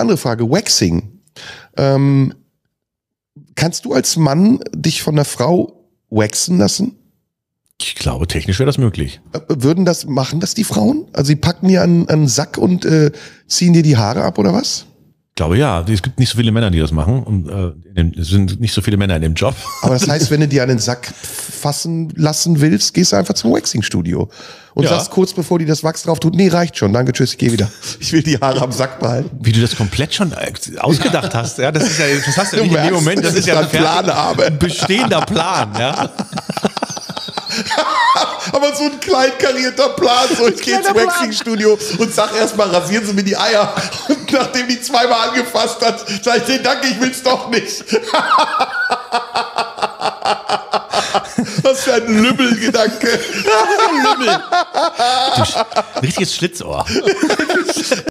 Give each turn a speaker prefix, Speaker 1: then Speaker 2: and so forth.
Speaker 1: Andere Frage, Waxing. Ähm, kannst du als Mann dich von einer Frau waxen lassen?
Speaker 2: Ich glaube, technisch wäre das möglich.
Speaker 1: Äh, Würden das, machen das die Frauen? Also sie packen dir einen, einen Sack und äh, ziehen dir die Haare ab oder was?
Speaker 2: Ich glaube ja. Es gibt nicht so viele Männer, die das machen. Und äh, es sind nicht so viele Männer in dem Job.
Speaker 1: Aber das heißt, wenn du dir einen Sack fassen lassen willst, gehst du einfach zum Waxing-Studio und
Speaker 2: Ja.
Speaker 1: sagst kurz bevor die das Wachs drauf tut, nee, reicht schon, danke, tschüss, ich geh wieder. Ich will die Haare am Sack behalten.
Speaker 2: Wie du das komplett schon äh, ausgedacht hast. Ja, das ist ja, das hast du
Speaker 1: Du
Speaker 2: nicht in dem
Speaker 1: merkst,
Speaker 2: Moment. Das
Speaker 1: dass
Speaker 2: ist ja
Speaker 1: plane, aber-
Speaker 2: ein bestehender Plan. Ja.
Speaker 1: Aber so ein kleinkarierter Plan, so ich gehe ins
Speaker 2: Plan.
Speaker 1: Waxing-Studio und sag erstmal, rasieren Sie mir die Eier. Und nachdem die zweimal angefasst hat, sag ich denen, danke, ich will's doch nicht. Für ein Lümmelgedanke.
Speaker 2: Du, sch- ein richtiges Schlitzohr.